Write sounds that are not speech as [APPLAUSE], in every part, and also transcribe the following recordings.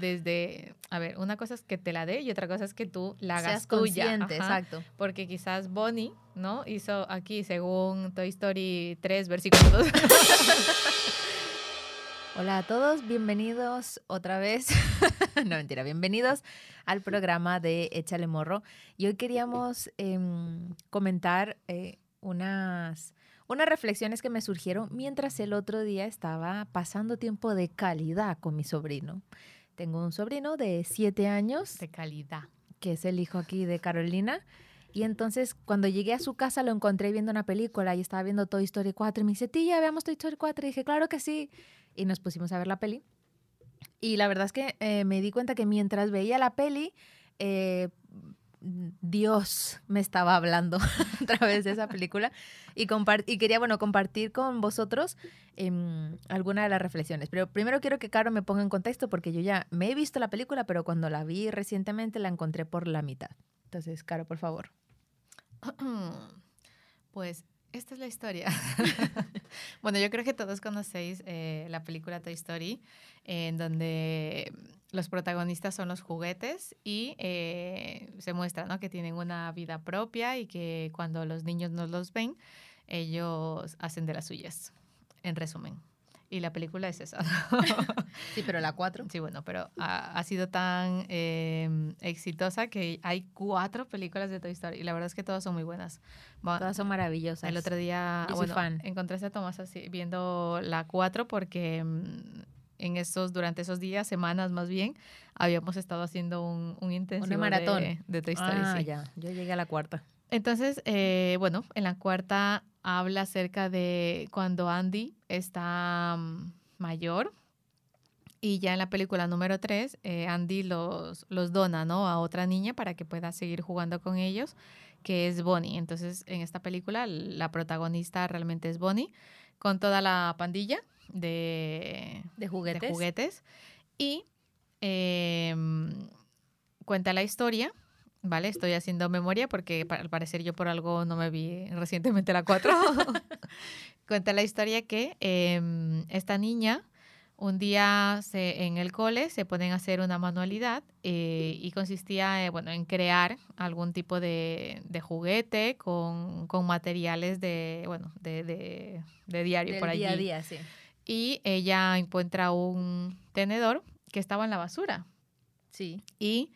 desde, a ver, una cosa es que te la dé y otra cosa es que tú la hagas Seas tuya. consciente, Ajá. exacto. Porque quizás Bonnie, ¿no? Hizo aquí, según Toy Story 3, versículo 2. [LAUGHS] Hola a todos, bienvenidos otra vez. [LAUGHS] no mentira, bienvenidos al programa de Échale Morro. Y hoy queríamos em, comentar eh, unas, unas reflexiones que me surgieron mientras el otro día estaba pasando tiempo de calidad con mi sobrino. Tengo un sobrino de siete años, de calidad. que es el hijo aquí de Carolina. Y entonces cuando llegué a su casa lo encontré viendo una película y estaba viendo Toy Story 4 y me dice, tía, veamos Toy Story 4. Y dije, claro que sí. Y nos pusimos a ver la peli. Y la verdad es que eh, me di cuenta que mientras veía la peli, eh, Dios me estaba hablando [LAUGHS] a través de esa película y, quería, bueno, compartir con vosotros em, alguna de las reflexiones. Pero primero quiero que Caro me ponga en contexto porque yo ya me he visto la película, pero cuando la vi recientemente la encontré por la mitad. Entonces, Caro, por favor. [CLEARS THROAT] Pues esta es la historia. [LAUGHS] bueno, yo creo que todos conocéis eh, la película Toy Story, en donde los protagonistas son los juguetes y eh, se muestra ¿no? que tienen una vida propia y que cuando los niños no los ven, ellos hacen de las suyas, en resumen. Y la película es esa. Sí, pero la 4. Sí, bueno, pero ha, ha sido tan eh, exitosa que hay cuatro películas de Toy Story y la verdad es que todas son muy buenas. Va- Todas son maravillosas. el otro día, bueno, fan. encontré a Tomás así, viendo la 4 porque mm, en esos, durante esos días, semanas más bien, habíamos estado haciendo un, un intensivo maratón. De, de Toy Story. Ah, sí. ya. Yo llegué a la cuarta. Entonces, eh, bueno, en la cuarta habla acerca de cuando Andy está mm, mayor y ya en la película número 3, Andy los, los dona ¿no? a otra niña para que pueda seguir jugando con ellos, que es Bonnie. Entonces, en esta película, la protagonista realmente es Bonnie, con toda la pandilla de, De juguetes. de juguetes. Y eh, cuenta la historia, ¿vale? Estoy haciendo memoria porque al parecer yo por algo no me vi recientemente la 4. [LAUGHS] cuenta la historia que eh, esta niña un día se, en el cole se ponen a hacer una manualidad eh, y consistía eh, bueno, en crear algún tipo de, de juguete con, con materiales de, bueno, de, de- de diario Del por allí. día a día, sí. Y ella encuentra un tenedor que estaba en la basura Sí. y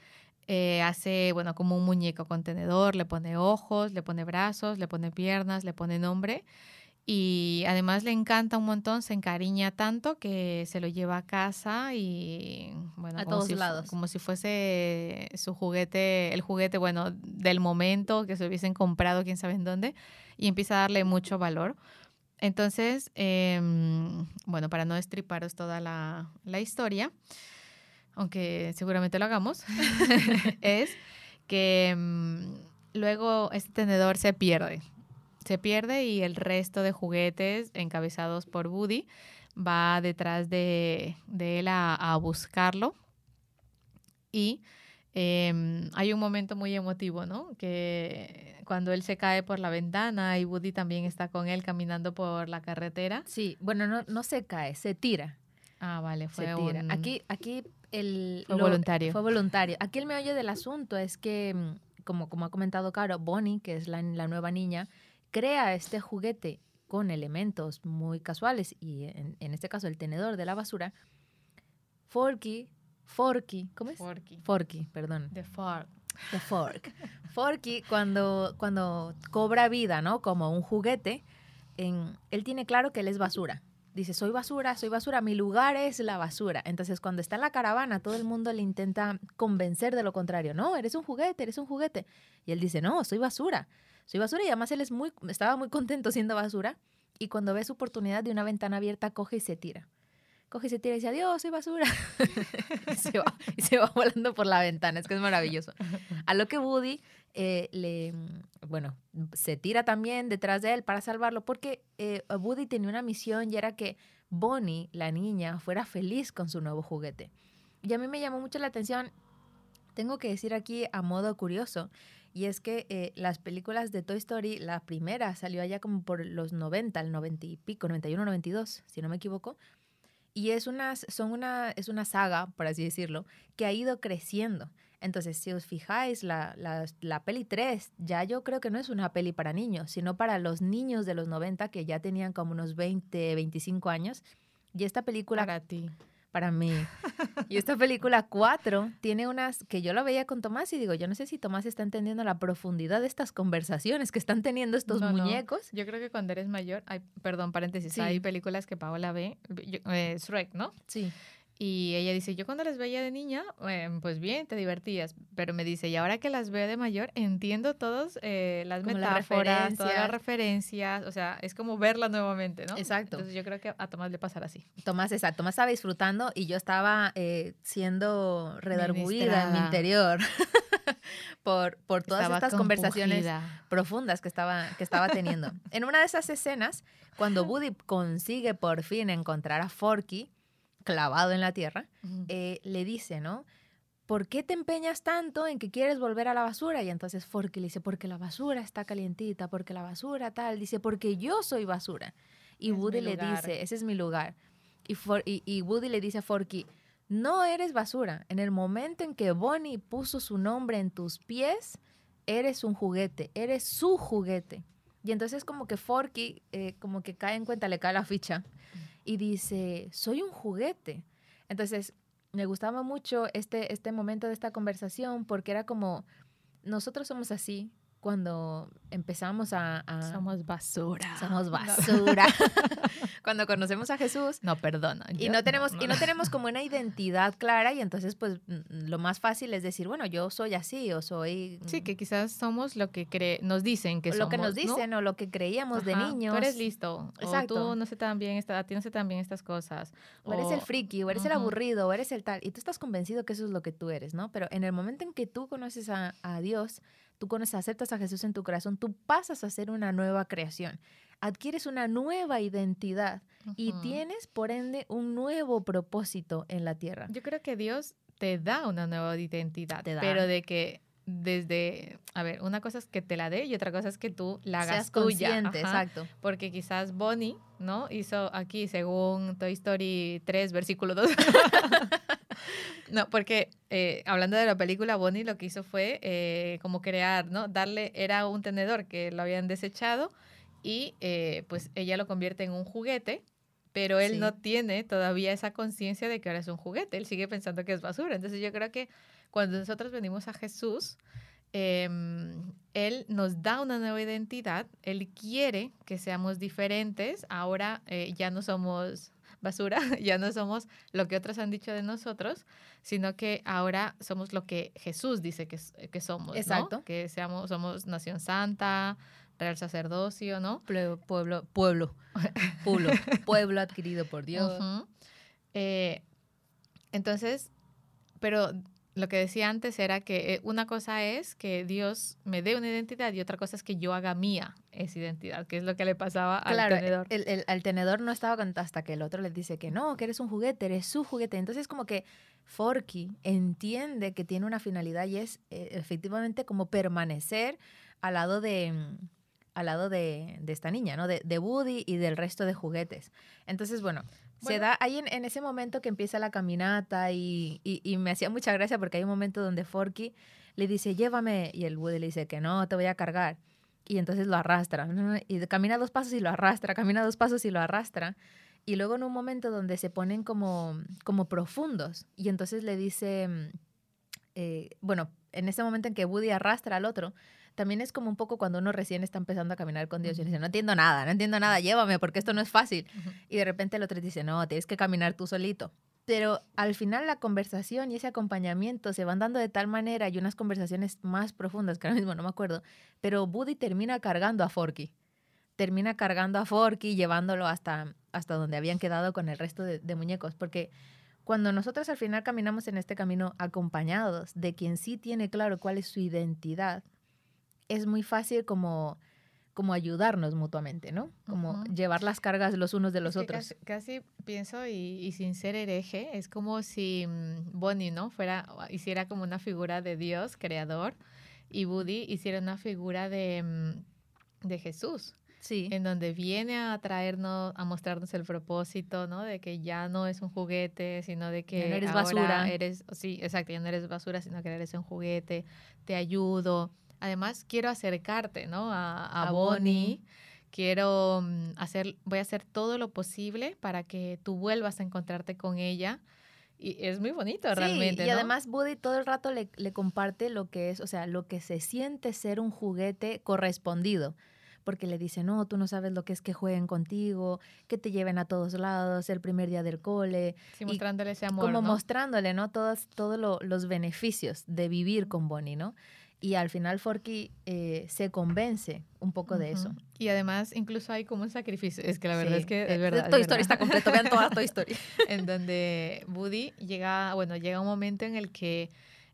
eh, hace, bueno, como un muñeco con tenedor, le pone ojos, le pone brazos, le pone piernas, le pone nombre. Y además le encanta un montón, se encariña tanto que se lo lleva a casa y, bueno, A como todos si lados. como si fuese su juguete, el juguete, bueno, del momento, que se hubiesen comprado, quién sabe en dónde, y empieza a darle mucho valor. Entonces, em, bueno, para no destriparos toda la, la historia, aunque seguramente lo hagamos, [LAUGHS] es que mm, luego este tenedor se pierde. Se pierde y el resto de juguetes encabezados por Woody va detrás de, de él a, a buscarlo. Y em, hay un momento muy emotivo, ¿no? Que cuando él se cae por la ventana y Woody también está con él caminando por la carretera. Sí, bueno, no, no se cae, se tira. Ah, vale, fue se tira. un- Aquí, aquí el... Fue voluntario. Fue voluntario. Aquí el meollo del asunto es que, mm, como, como ha comentado Caro, Bonnie, que es la, la nueva niña, crea este juguete con elementos muy casuales y en, en este caso el tenedor de la basura. Forky, Forky, ¿cómo es? Forky. Forky, perdón. The Fork. The Fork. Forky, cuando, cuando cobra vida, ¿no? Como un juguete, en, él tiene claro que él es basura. Dice, soy basura, soy basura, mi lugar es la basura. Entonces, cuando está en la caravana, todo el mundo le intenta convencer de lo contrario. No, eres un juguete, eres un juguete. Y él dice, no, soy basura. Soy basura y además él es muy, estaba muy contento siendo basura. Y cuando ve su oportunidad de una ventana abierta, coge y se tira. Coge y se tira y dice, adiós, soy basura. [LAUGHS] y, se va, y se va volando por la ventana. Es que es maravilloso. A lo que Woody eh, le, bueno, se tira también detrás de él para salvarlo porque eh, Woody tenía una misión y era que Bonnie, la niña, fuera feliz con su nuevo juguete. Y a mí me llamó mucho la atención, tengo que decir aquí a modo curioso, y es que eh, las películas de Toy Story, la primera salió allá como por los 90, el 90 y pico, 91, 92, si no me equivoco. Y es una, son una, es una saga, por así decirlo, que ha ido creciendo. Entonces, si os fijáis, la, la, la, peli 3 ya yo creo que no es una peli para niños, sino para los niños de los 90 que ya tenían como unos 20, 25 años. Y esta película... Para ti para mí. Y esta película 4 tiene unas que yo la veía con Tomás y digo, yo no sé si Tomás está entendiendo la profundidad de estas conversaciones que están teniendo estos muñecos. Yo creo que cuando eres mayor, hay, perdón, paréntesis, hay películas que Paola ve, eh, Shrek, ¿no? Sí. Y ella dice, yo cuando las veía de niña, em, pues bien, te divertías, pero me dice, y ahora que las veo de mayor, entiendo todas eh, las metáforas, todas las referencias, o sea, es como verla nuevamente, ¿no? Exacto. Entonces yo creo que a Tomás le pasará así. Tomás, exacto, Tomás estaba disfrutando y yo estaba eh, siendo redarguida en mi interior [LAUGHS] por, por todas estas conversaciones profundas que estaba, que estaba teniendo. en una de esas escenas, cuando [LAUGHS] Woody consigue por fin encontrar a Forky, clavado en la tierra, eh, le dice, ¿no? ¿Por qué te empeñas tanto en que quieres volver a la basura? Y entonces Forky le dice, porque la basura está calientita, porque la basura tal. Dice, porque yo soy basura. Y Woody le dice, ese es mi lugar. Y, y, Woody le dice a Forky, no eres basura. En el momento en que Bonnie puso su nombre en tus pies, eres un juguete, eres su juguete. Y entonces como que Forky, eh, como que cae en cuenta, le cae la ficha y dice, soy un juguete. Entonces, me gustaba mucho este, este momento de esta conversación porque era como, nosotros somos así, cuando empezamos a, Somos basura. Somos [LAUGHS] basura. [LAUGHS] cuando conocemos a Jesús. No, perdona. Y no, tenemos, y no tenemos como una [LAUGHS] identidad clara y entonces pues lo más fácil es decir, bueno, yo soy así o soy... Sí, que quizás somos lo que cree, nos dicen que somos. Lo que nos dicen o lo que creíamos de niños. Tú eres listo. Exacto. O tú no sé tan bien, esta, no sé tan bien estas cosas. O, eres el friki, o eres el aburrido, o eres el tal. Y tú estás convencido que eso es lo que tú eres, ¿no? Pero en el momento en que tú conoces a, a Dios, tú conoces, aceptas a Jesús en tu corazón, tú pasas a ser una nueva creación. Adquieres una nueva identidad y tienes, por ende, un nuevo propósito en la tierra. Yo creo que Dios te da una nueva identidad, pero de que desde, a ver, una cosa es que te la dé y otra cosa es que tú la hagas tuya. exacto. Porque quizás Bonnie, ¿no? Hizo aquí, según Toy Story 3, versículo 2. [LAUGHS] no, porque eh, hablando de la película, Bonnie lo que hizo fue eh, como crear, ¿no? Darle, era un tenedor que lo habían desechado y eh, pues ella lo convierte en un juguete pero él no tiene todavía esa conciencia de que ahora es un juguete, él sigue pensando que es basura. Entonces yo creo que cuando nosotros venimos a Jesús, em, Él nos da una nueva identidad, Él quiere que seamos diferentes, ahora eh, ya no somos basura, [LAUGHS] ya no somos lo que otros han dicho de nosotros, sino que ahora somos lo que Jesús dice que, que somos, Exacto. Que seamos, somos nación santa, real sacerdocio, ¿no? Pueblo, pueblo, pueblo, pueblo, [LAUGHS] pueblo adquirido por Dios. Eh, entonces, pero lo que decía antes era que eh, una cosa es que Dios me dé una identidad y otra cosa es que yo haga mía esa identidad, que es lo que le pasaba al tenedor. El, el, el, tenedor no estaba hasta que el otro le dice que no, que eres un juguete, eres su juguete. Entonces como que Forky entiende que tiene una finalidad y es eh, efectivamente como permanecer al lado de al lado de, de esta niña, ¿no? De, de, Woody y del resto de juguetes. Entonces, bueno, se da ahí en, en, ese momento que empieza la caminata y, y, me hacía mucha gracia porque hay un momento donde Forky le dice, llévame, y el Woody le dice que no, te voy a cargar. Y entonces lo arrastra, y camina dos pasos y lo arrastra, camina dos pasos y lo arrastra. Y luego en un momento donde se ponen como, como profundos, y entonces le dice, mm, eh, bueno, en ese momento en que Woody arrastra al otro, también es como un poco cuando uno recién está empezando a caminar con Dios y dice, no entiendo nada, no entiendo nada, llévame porque esto no es fácil. Y de repente el otro dice, no, tienes que caminar tú solito. Pero al final la conversación y ese acompañamiento se van dando de tal manera y unas conversaciones más profundas, que ahora mismo no me acuerdo, pero Woody termina cargando a Forky. Termina cargando a Forky, llevándolo hasta, hasta donde habían quedado con el resto de, de muñecos, porque cuando nosotros al final caminamos en este camino acompañados de quien sí tiene claro cuál es su identidad, es muy fácil como, como ayudarnos mutuamente, ¿no? Como llevar las cargas los unos de los otros. Casi, pienso, y, sin ser hereje, es como si mm, Bonnie, ¿no? Fuera, hiciera como una figura de Dios, creador, y Woody hiciera una figura de, mm, de Jesús. Sí. en donde viene a traernos, a mostrarnos el propósito, ¿no? De que ya no es un juguete, sino de que no eres ahora basura. Eres, sí, exacto, ya no eres basura, sino que eres un juguete, te ayudo. Además, quiero acercarte, ¿no? A, a A Bonnie. Quiero mm, hacer, voy a hacer todo lo posible para que tú vuelvas a encontrarte con ella. Y es muy bonito realmente, Sí, y ¿no? además Buddy todo el rato le, le comparte lo que es, o sea, lo que se siente ser un juguete correspondido. Porque le dice, no, tú no sabes lo que es que jueguen contigo, que te lleven a todos lados, el primer día del cole, Sí, y mostrándole ese amor, como ¿no? mostrándole, ¿no? Todos, todos lo- los beneficios de vivir con Bonnie, ¿no? Y al final Forky eh, se convence un poco de eso. Y además, incluso hay como un sacrificio. Es que la verdad Sí, es que eh, es verdad. Toy Story está completo, vean toda Toy Story. [LAUGHS] en donde Woody llega, bueno, llega un momento en el que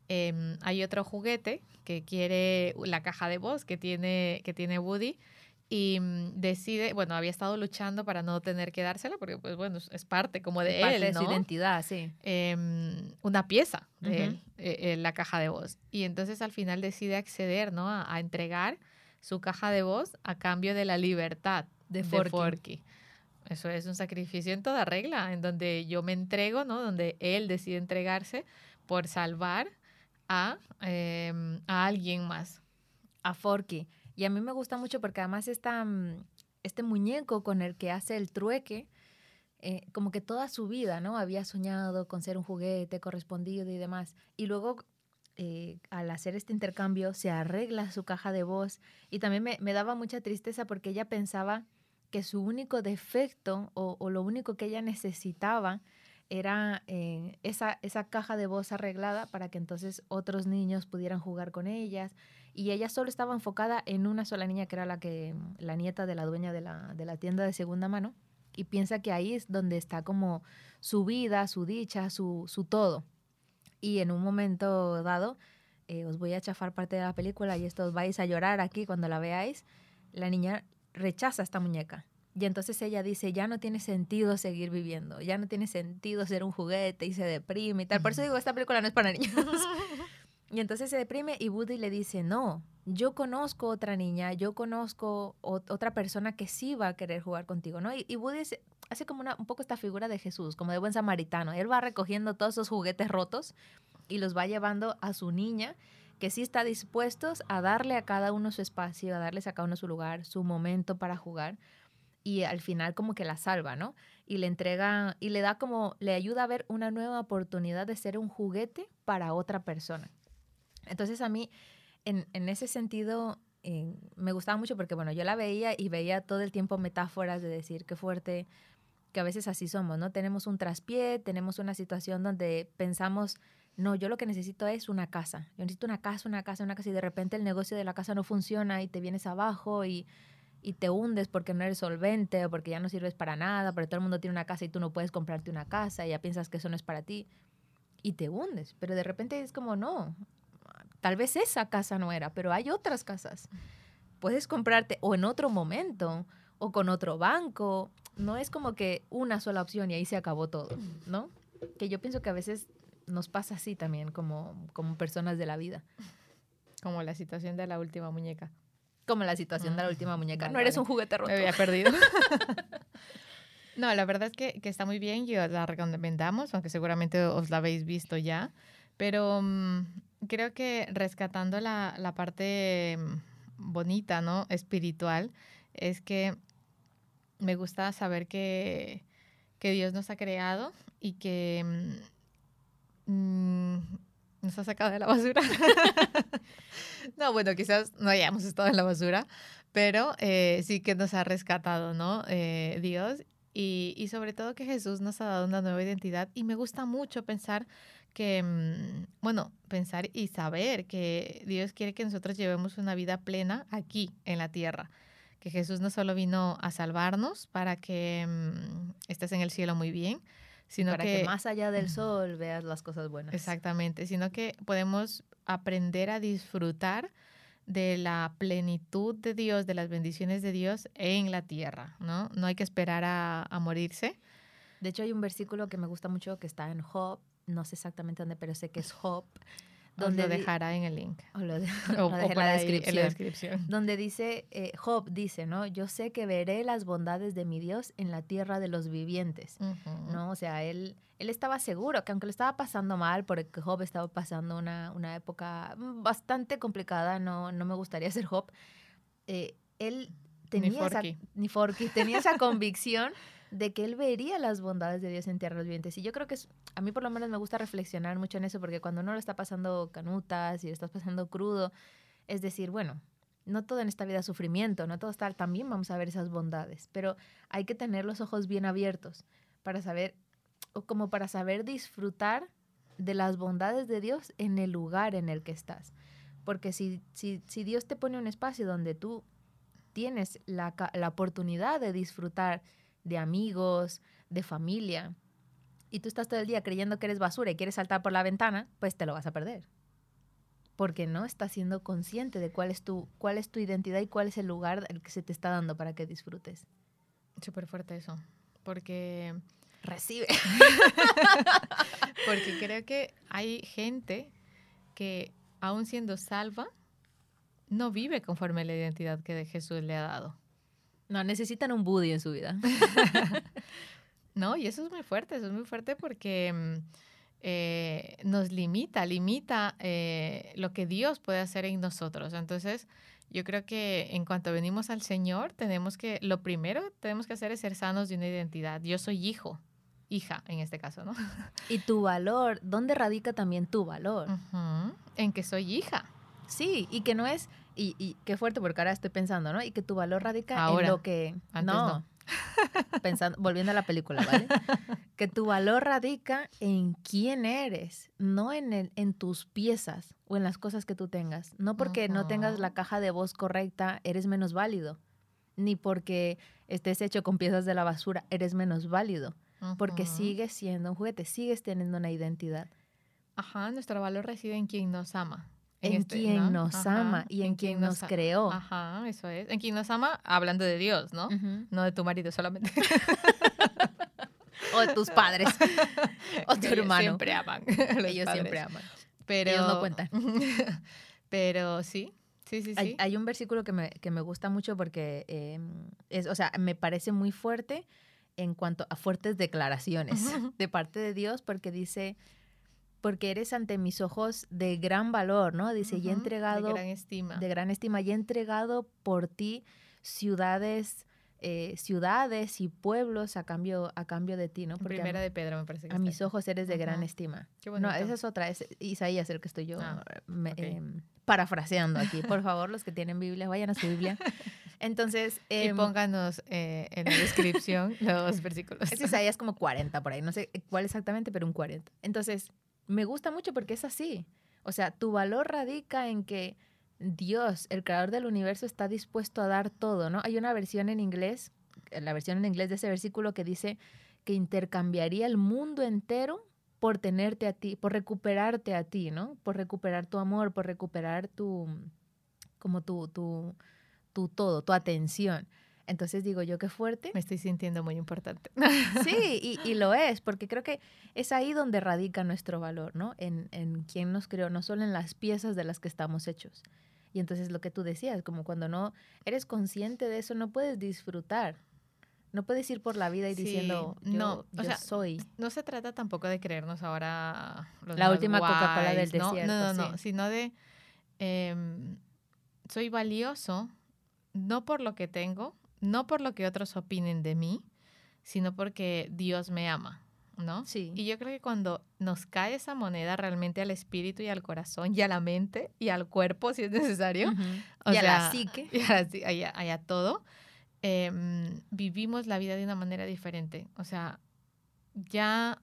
em, hay otro juguete que quiere la caja de voz que tiene, que tiene Woody y mm, decide, bueno, había estado luchando para no tener que dársela porque, pues bueno, es- parte como de Parte él, de ¿no? su identidad, sí. em, una pieza de él, eh, eh, la caja de voz. Y entonces al final decide acceder, ¿no? A, a entregar su caja de voz a cambio de la libertad De de Forky. Forky. Eso es un sacrificio en toda regla, en donde yo me entrego, ¿no? Donde él decide entregarse por salvar a, em, a alguien más. a Forky. Y a mí me gusta mucho porque además esta, mm, este muñeco con el que hace el trueque, eh, como que toda su vida, ¿no? Había soñado con ser un juguete correspondido y demás. Y luego, eh, al hacer este intercambio, se arregla su caja de voz. Y también me, me daba mucha tristeza porque ella pensaba que su único defecto o, lo único que ella necesitaba era eh, esa, esa caja de voz arreglada para que entonces otros niños pudieran jugar con ellas y ella solo estaba enfocada en una sola niña que era la que la nieta de la dueña de la, de la tienda de segunda mano y piensa que ahí es donde está como su vida, su dicha, su, su todo. Y en un momento dado, eh, os voy a chafar parte de la película y esto os vais a llorar aquí cuando la veáis, la niña rechaza esta muñeca. Y entonces ella dice, ya no tiene sentido seguir viviendo, ya no tiene sentido ser un juguete y se deprime y tal. Por eso digo, esta película no es para niños. [LAUGHS] Y entonces se deprime y Woody le dice, no, yo conozco otra niña, yo conozco ot- otra persona que sí va a querer jugar contigo, ¿no? Y, y Woody hace como una, un poco esta figura de Jesús, como de buen samaritano. Él va recogiendo todos esos juguetes rotos y los va llevando a su niña, que sí está dispuestos a darle a cada uno su espacio, a darles a cada uno su lugar, su momento para jugar. Y al final como que la salva, ¿no? Y le entrega, y le da como, le ayuda a ver una nueva oportunidad de ser un juguete para otra persona. Entonces a mí, en, ese sentido, eh, me gustaba mucho porque, bueno, yo la veía y veía todo el tiempo metáforas de decir qué fuerte, que a veces así somos, ¿no? Tenemos un traspié, tenemos una situación donde pensamos, no, yo lo que necesito es una casa. Yo necesito una casa, una casa, una casa y de repente el negocio de la casa no funciona y te vienes abajo y, y te hundes porque no eres solvente o porque ya no sirves para nada, porque todo el mundo tiene una casa y tú no puedes comprarte una casa y ya piensas que eso no es para ti y te hundes. Pero de repente es como, no, tal vez esa casa no era, pero hay otras casas. Puedes comprarte o en otro momento o con otro banco. No es como que una sola opción y ahí se acabó todo, ¿no? Que yo pienso que a veces nos pasa así también como, como personas de la vida. Como la situación de la última muñeca. Como la situación de la última muñeca. Vale, no eres vale. un juguete roto. Me había perdido. [LAUGHS] [LAUGHS] no, la verdad es que, que está muy bien y os la recomendamos, aunque seguramente os la habéis visto ya. Pero mm, creo que rescatando la, la parte mm, bonita, ¿no? Espiritual, es que me gusta saber que, que Dios nos ha creado y que mm, mm, nos ha sacado de la basura. [LAUGHS] no, bueno, quizás no hayamos estado en la basura, pero eh, sí que nos ha rescatado, ¿no? Eh, Dios. Y, y sobre todo que Jesús nos ha dado una nueva identidad. Y me gusta mucho pensar que, mm, bueno, pensar y saber que Dios quiere que nosotros llevemos una vida plena aquí en la tierra. Que Jesús no solo vino a salvarnos para que mm, estés en el cielo muy bien, sino para que, más allá del sol veas las cosas buenas. Exactamente, sino que podemos aprender a disfrutar de la plenitud de Dios, de las bendiciones de Dios en la tierra, ¿no? No hay que esperar a, a morirse. De hecho, hay un versículo que me gusta mucho que está en Job, no sé exactamente dónde, pero sé que es Job, [LAUGHS] donde lo dejará en el link. O lo, de, [LAUGHS] o, en, la en, la descripción. Donde dice, eh, Job dice, ¿no? Yo sé que veré las bondades de mi Dios en la tierra de los vivientes, ¿no? O sea, él, él estaba seguro que aunque lo estaba pasando mal, porque Job estaba pasando una, una época bastante complicada, no, no me gustaría ser Job, eh, él tenía esa, ni Forky, tenía esa [LAUGHS] convicción de que él vería las bondades de Dios en tierra vivientes. Y yo creo que es, a mí por lo menos me gusta reflexionar mucho en eso, porque cuando uno lo está pasando canutas y lo estás pasando crudo, es decir, bueno, no todo en esta vida es sufrimiento, no todo está, también vamos a ver esas bondades, pero hay que tener los ojos bien abiertos para saber, o como para saber disfrutar de las bondades de Dios en el lugar en el que estás. Porque si, si, si Dios te pone un espacio donde tú tienes la, la oportunidad de disfrutar de amigos, de familia, y tú estás todo el día creyendo que eres basura y quieres saltar por la ventana, pues te lo vas a perder. Porque no estás siendo consciente de cuál es tu, cuál es tu identidad y cuál es el lugar el que se te está dando para que disfrutes. Súper fuerte eso. Porque recibe. [LAUGHS] porque creo que hay gente que, aún siendo salva, no vive conforme a la identidad que Jesús le ha dado. No, necesitan un Buddy en su vida. [LAUGHS] no, y eso es muy fuerte, eso es muy fuerte porque mm, eh, nos limita, limita eh, lo que Dios puede hacer en nosotros. Entonces, yo creo que en cuanto venimos al Señor, tenemos que, lo primero que tenemos que hacer es ser sanos de una identidad. Yo soy hijo, hija en este caso, ¿no? [LAUGHS] Y tu valor, ¿dónde radica también tu valor? En que soy hija. Sí, y que no es, y, qué fuerte porque ahora estoy pensando, ¿no? Y que tu valor radica en lo que... no, [LAUGHS] Pensando, volviendo a la película, ¿vale? [LAUGHS] que tu valor radica en quién eres, no en, el, en tus piezas o en las cosas que tú tengas. No porque no tengas la caja de voz correcta, eres menos válido. Ni porque estés hecho con piezas de la basura, eres menos válido. Porque sigues siendo un juguete, sigues teniendo una identidad. Ajá, nuestro valor reside en quien nos ama en, este, quien nos ama y en, quien, nos, creó. Ajá, eso es. En quien nos ama, hablando de Dios, ¿no? No de tu marido solamente. [LAUGHS] o de tus [LAUGHS] padres. [LAUGHS] o tu hermano. Siempre aman. Ellos siempre aman. Pero, Ellos no cuentan. pero sí. Sí, sí, sí. Hay, un versículo que me, que me, gusta mucho porque em, es, o sea, me parece muy fuerte en cuanto a fuertes declaraciones de parte de Dios, porque dice, porque eres ante mis ojos de gran valor, ¿no? Dice, y he entregado... De gran estima. De gran estima, y he entregado por ti ciudades, eh, ciudades y pueblos a cambio, a cambio de ti, ¿no? Porque Primera de Pedro, me parece que A mis ojos eres de gran estima. Qué No, esa es otra, es Isaías el que estoy yo ah, em, parafraseando aquí. Por favor, los que tienen Biblia, vayan a su Biblia. [LAUGHS] Entonces... y em, pónganos eh, en la descripción [LAUGHS] los versículos. Es Isaías como 40 por ahí, no sé cuál exactamente, pero un 40. Entonces, me gusta mucho porque es así. O sea, tu valor radica en que Dios, el creador del universo, está dispuesto a dar todo, ¿no? Hay una versión en inglés, la versión en inglés de ese versículo que dice que intercambiaría el mundo entero por tenerte a ti, por recuperarte a ti, ¿no? Por recuperar tu amor, por recuperar tu, como tu, tu, tu todo, tu atención. Entonces digo yo, qué fuerte. Me estoy sintiendo muy importante. Sí, [LAUGHS] y, lo es, porque creo que es ahí donde radica nuestro valor, ¿no? En, en quién nos creó, no solo en las piezas de las que estamos hechos. Y entonces lo que tú decías, como cuando no eres consciente de eso, no puedes disfrutar. No puedes ir por la vida y diciendo, yo, no, yo soy. No se trata tampoco de creernos ahora la última Coca-Cola del desierto. No, no, no, sino de em, soy valioso no por lo que tengo, no por lo que otros opinen de mí, sino porque Dios me ama, ¿no? Sí. Y yo creo que cuando nos cae esa moneda realmente al espíritu y al corazón y a la mente y al cuerpo, si es necesario, y a la psique, y a, todo, em, vivimos la vida de una manera diferente. O sea, ya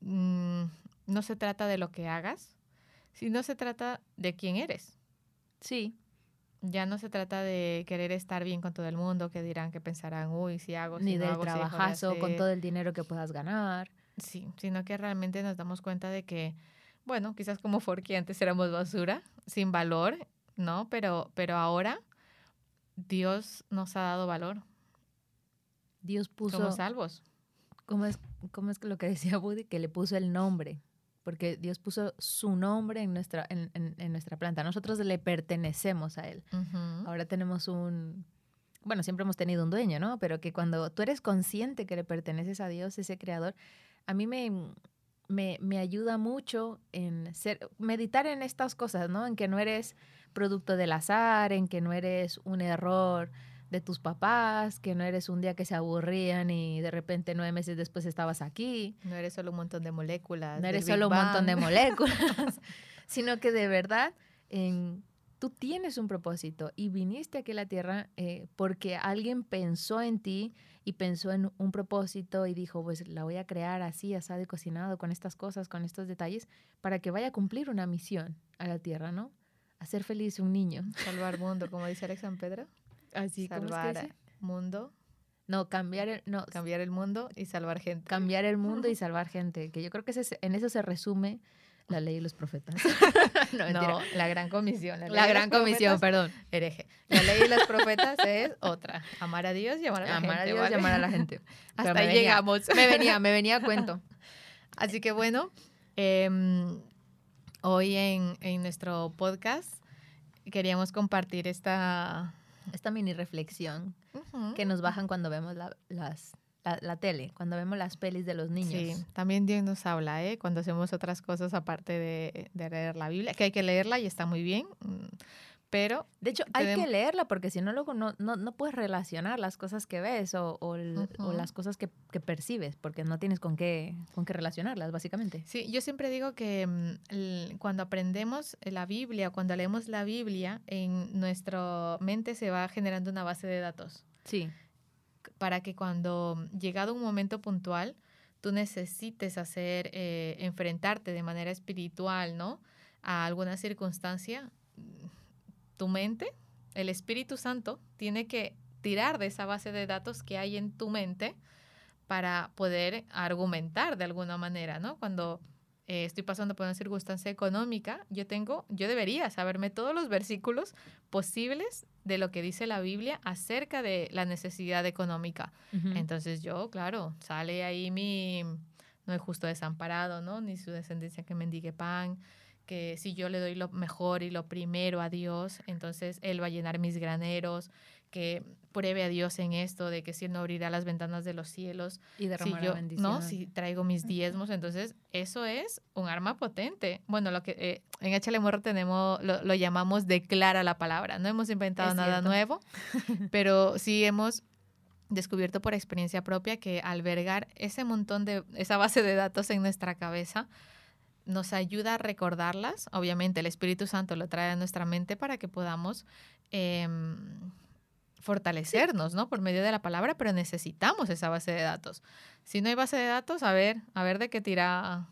mm, no se trata de lo que hagas, sino se trata de quién eres. Sí ya no se trata de querer estar bien con todo el mundo, que dirán, que pensarán, uy, si hago, si Ni del trabajazo, con todo el dinero que puedas ganar. Sí, sino que realmente nos damos cuenta de que, bueno, quizás como Forky antes éramos basura, sin valor, ¿no? Pero, pero ahora Dios nos ha dado valor. Dios puso... Somos salvos. ¿Cómo es, cómo es lo que decía Woody? Que le puso el nombre. Porque Dios puso su nombre en nuestra, en, en- en nuestra planta. Nosotros le pertenecemos a Él. Ahora tenemos un, bueno, siempre hemos tenido un dueño, ¿no? Pero que cuando tú eres consciente que le perteneces a Dios, ese creador, a mí me, me, me ayuda mucho en ser, meditar en estas cosas, ¿no? En que no eres producto del azar, en que no eres un error de tus papás, que no eres un día que se aburrían y de repente nueve meses después estabas aquí. No eres solo un montón de moléculas. No eres Big solo un montón de moléculas, [LAUGHS] [LAUGHS] sino que de verdad en- tú tienes un propósito y viniste aquí a la Tierra eh, porque alguien pensó en ti y pensó en un propósito y dijo, pues la voy a crear así, asado y cocinado, con estas cosas, con estos detalles, para que vaya a cumplir una misión a la Tierra, ¿no? Hacer feliz un niño. Salvar mundo, como dice Alex San Pedro. Así Salvar mundo, No, cambiar el, no, cambiar el mundo y salvar gente. cambiar el mundo y [LAUGHS] salvar gente, que yo creo que ese- en eso se resume la ley y los profetas. [LAUGHS] no, mentira. No, la gran comisión. La, gran comisión, profetas, perdón. Hereje. La ley de los profetas es otra. Amar a Dios y amar a la Amar a gente. Dios, ¿vale? llamar a la gente. [LAUGHS] Hasta ahí venía- llegamos. Me venía, me venía a cuento. Así que bueno, em, hoy en, en nuestro podcast queríamos compartir esta... Esta mini reflexión que nos bajan cuando vemos la, las, la, la tele, cuando vemos las pelis de los niños. Sí, también Dios nos habla, ¿eh? Cuando hacemos otras cosas aparte de, de leer la Biblia, que hay que leerla y está muy bien, pero De hecho, hay que leerla porque si no, luego no, no, no puedes relacionar las cosas que ves o, las cosas que, que percibes porque no tienes con qué, con qué relacionarlas, básicamente. sí, yo siempre digo que mm, cuando aprendemos la Biblia, cuando leemos la Biblia, en nuestra mente se va generando una base de datos Sí. para que cuando llegado un momento puntual, tú necesites hacer, eh, enfrentarte de manera espiritual, ¿no? A alguna circunstancia, mm, tu mente, el Espíritu Santo, tiene que tirar de esa base de datos que hay en tu mente para poder argumentar de alguna manera, ¿no? Cuando eh, estoy pasando por una circunstancia económica, yo tengo, yo debería saberme todos los versículos posibles de lo que dice la Biblia acerca de la necesidad económica. Entonces yo, claro, sale ahí mi, no es justo desamparado, ¿no? Ni su descendencia que mendigue pan, que si yo le doy lo mejor y lo primero a Dios, entonces Él va a llenar mis graneros, que pruebe a Dios en esto, de que si Él no abrirá las ventanas de los cielos, y si yo, no, si traigo mis diezmos, entonces eso es un arma potente. Bueno, lo que eh, en Échale Morro tenemos, lo, lo llamamos declara la palabra. No hemos inventado nada nuevo, [LAUGHS] pero sí hemos descubierto por experiencia propia que albergar ese montón de, esa base de datos en nuestra cabeza nos ayuda a recordarlas. Obviamente el Espíritu Santo lo trae a nuestra mente para que podamos em, fortalecernos, ¿no? Por medio de la palabra, pero necesitamos esa base de datos. Si no hay base de datos, a ver, a ver de qué tira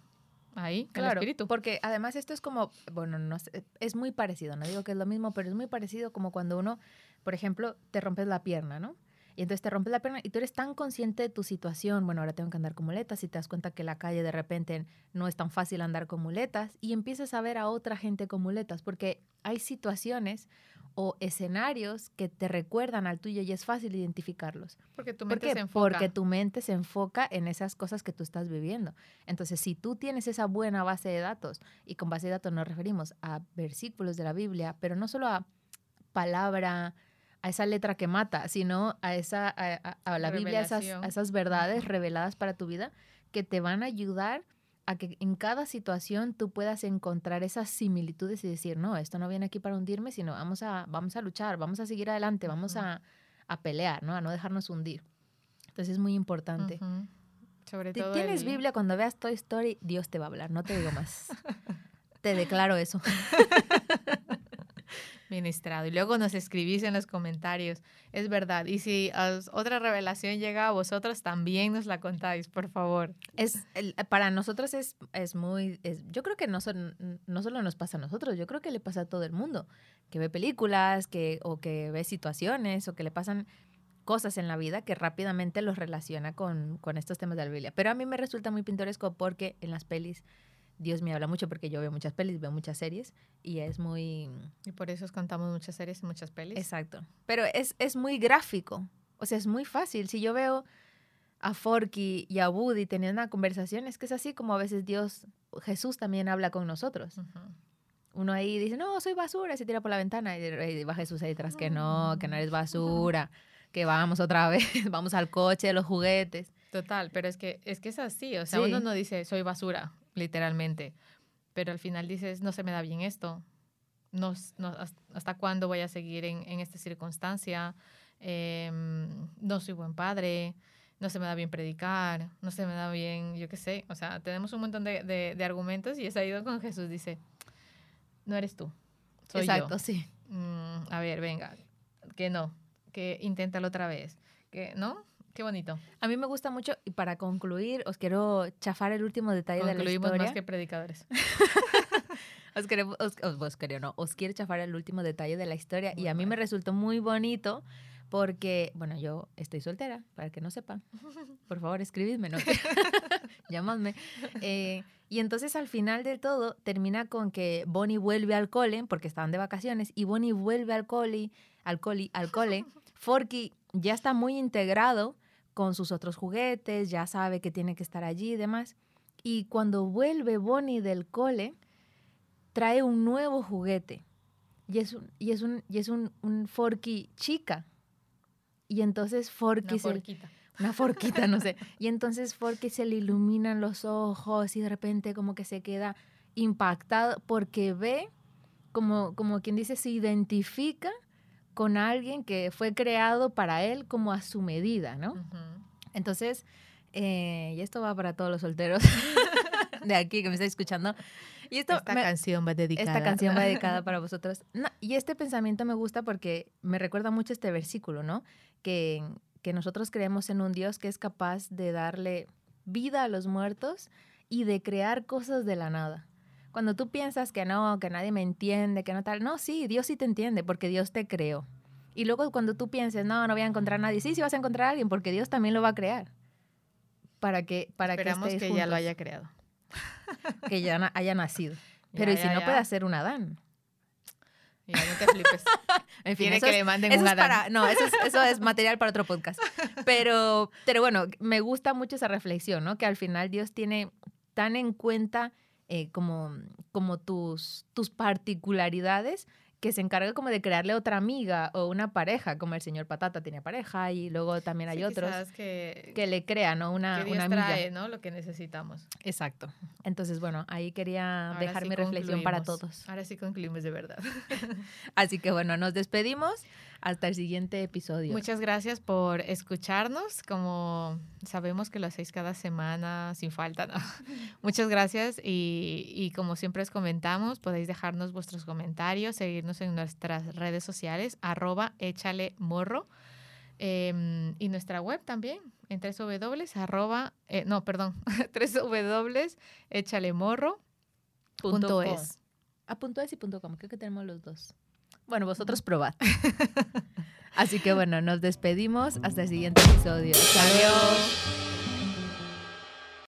ahí el Claro, espíritu. porque además esto es como, bueno, no sé, es muy parecido, no digo que es lo mismo, pero es muy parecido como cuando uno, por ejemplo, te rompes la pierna, ¿no? Y entonces te rompes la pierna y tú eres tan consciente de tu situación, bueno, ahora tengo que andar con muletas y te das cuenta que la calle de repente no es tan fácil andar con muletas y empiezas a ver a otra gente con muletas, porque hay situaciones o escenarios que te recuerdan al tuyo y es fácil identificarlos. Porque tu ¿Por mente se enfoca. Porque tu mente se enfoca en esas cosas que tú estás viviendo. Entonces, si tú tienes esa buena base de datos, y con base de datos nos referimos a versículos de la Biblia, pero no solo a palabra, a esa letra que mata, sino a, esa, a, a- a la Biblia, a esas, a esas verdades reveladas para tu vida que te van a ayudar a que en cada situación tú puedas encontrar esas similitudes y decir, no, esto no viene aquí para hundirme, sino vamos a, vamos a luchar, vamos a seguir adelante, vamos a, a pelear, ¿no? A no dejarnos hundir. Entonces es muy importante. Sobre todo tienes el- Biblia, cuando veas Toy Story, Dios te va a hablar, no te digo más. [LAUGHS] te declaro eso. [LAUGHS] ministrado. Y luego nos escribís en los comentarios. Es verdad. Y si otra revelación llega a vosotros, también nos la contáis, por favor. Es, para nosotros es, es muy, es- yo creo que no, son, no solo nos pasa a nosotros, yo creo que le pasa a todo el mundo, que ve películas, que, o que ve situaciones, o que le pasan cosas en la vida que rápidamente los relaciona con, con estos temas de la Biblia. Pero a mí me resulta muy pintoresco porque en las pelis Dios me habla mucho porque yo veo muchas pelis, veo muchas series y es muy... Y por eso os contamos muchas series y muchas pelis. Exacto. Pero es, es muy gráfico. O sea, es muy fácil. Si yo veo a Forky y a Woody teniendo una conversación, es que es así como a veces Dios Jesús también habla con nosotros. Ujú. Uno ahí dice, no, soy basura, y se tira por la ventana. Y va Jesús ahí detrás, que no, que no eres basura, que vamos otra vez, [LAUGHS] vamos al coche de los juguetes. Total, pero es que, es que es así, o sea, Sí. uno no dice soy basura, literalmente, pero al final dices no se me da bien esto, no, no, has- hasta cuándo voy a seguir en, en esta circunstancia, Em, no soy buen padre, no se me da bien predicar, no se me da bien, yo qué sé, o sea, tenemos un montón de, de- de argumentos y es ahí donde con Jesús dice, no eres tú, soy yo. Exacto, sí. Mm, a ver, venga, que no, que inténtalo otra vez, que no, qué bonito. A mí me gusta mucho, y para concluir, os quiero chafar el último detalle de la historia. más que predicadores. [LAUGHS] Os quiero, os, os- no, os quiero chafar el último detalle de la historia. y a mí me resultó muy bonito porque, bueno, yo estoy soltera, para que no sepan. Por favor, escribidme, ¿no? [LAUGHS] [LAUGHS] Llamadme. Eh, y entonces al final del todo termina con que Bonnie vuelve al cole, porque estaban de vacaciones, y Bonnie vuelve al cole, al cole, al cole. Forky ya está muy integrado con sus otros juguetes, ya sabe que tiene que estar allí y demás. Y cuando vuelve Bonnie del cole, trae un nuevo juguete. Y es un, y es un, y es un, un Forky chica. Y entonces Forky Una se, porquita. una forquita, no sé. [LAUGHS] Y entonces Forky se le iluminan los ojos y de repente como que se queda impactado porque ve, como, como quien dice, se identifica con alguien que fue creado para él como a su medida, ¿no? Entonces, eh, y esto va para todos los solteros [LAUGHS] de aquí que me estáis escuchando. Y esto Esta me- canción va dedicada. esta canción va dedicada [LAUGHS] para vosotros. No, y este pensamiento me gusta porque me recuerda mucho este versículo, ¿no? Que, que nosotros creemos en un Dios que es capaz de darle vida a los muertos y de crear cosas de la nada. Cuando tú piensas que no, que nadie me entiende, que no tal, no, sí, Dios sí te entiende porque Dios te creó. Y luego cuando tú pienses, no, no voy a encontrar a nadie, sí, sí vas a encontrar a alguien porque Dios también lo va a crear. Para que, para Esperamos que, que, ya lo haya creado. [LAUGHS] que ya haya nacido. Ya, Pero ¿y ya, si no ya. puede ser un Adán? Ya, no te flipes. [LAUGHS] En fin, eso que es- le manden eso un es Adán. para, no, eso es, eso es material para otro podcast. [LAUGHS] Pero, pero bueno, me gusta mucho esa reflexión, ¿no? Que al final Dios tiene tan en cuenta eh, como, como tus, tus particularidades que se encarga como de crearle otra amiga o una pareja, como el señor Patata tenía pareja y luego también hay Sí, otros que, que le crean, ¿no? Una, que Dios una amiga. trae, ¿no? Lo que necesitamos. Exacto. Entonces, bueno, ahí quería Ahora dejar sí mi reflexión para todos. Ahora sí concluimos de verdad. [LAUGHS] Así que bueno, nos despedimos. Hasta el siguiente episodio. Muchas gracias por escucharnos. Como sabemos que lo hacéis cada semana sin falta. ¿no? [LAUGHS] Muchas gracias y, y como siempre os comentamos, podéis dejarnos vuestros comentarios, seguirnos en nuestras redes sociales, arroba échale morro. em, y nuestra web también, en 3 w arroba, eh, no, perdón, [LAUGHS] 3 w. A punto es y punto com, creo que tenemos los dos. Bueno, vosotros probad. [LAUGHS] Así que bueno, nos despedimos hasta el siguiente episodio. Adiós.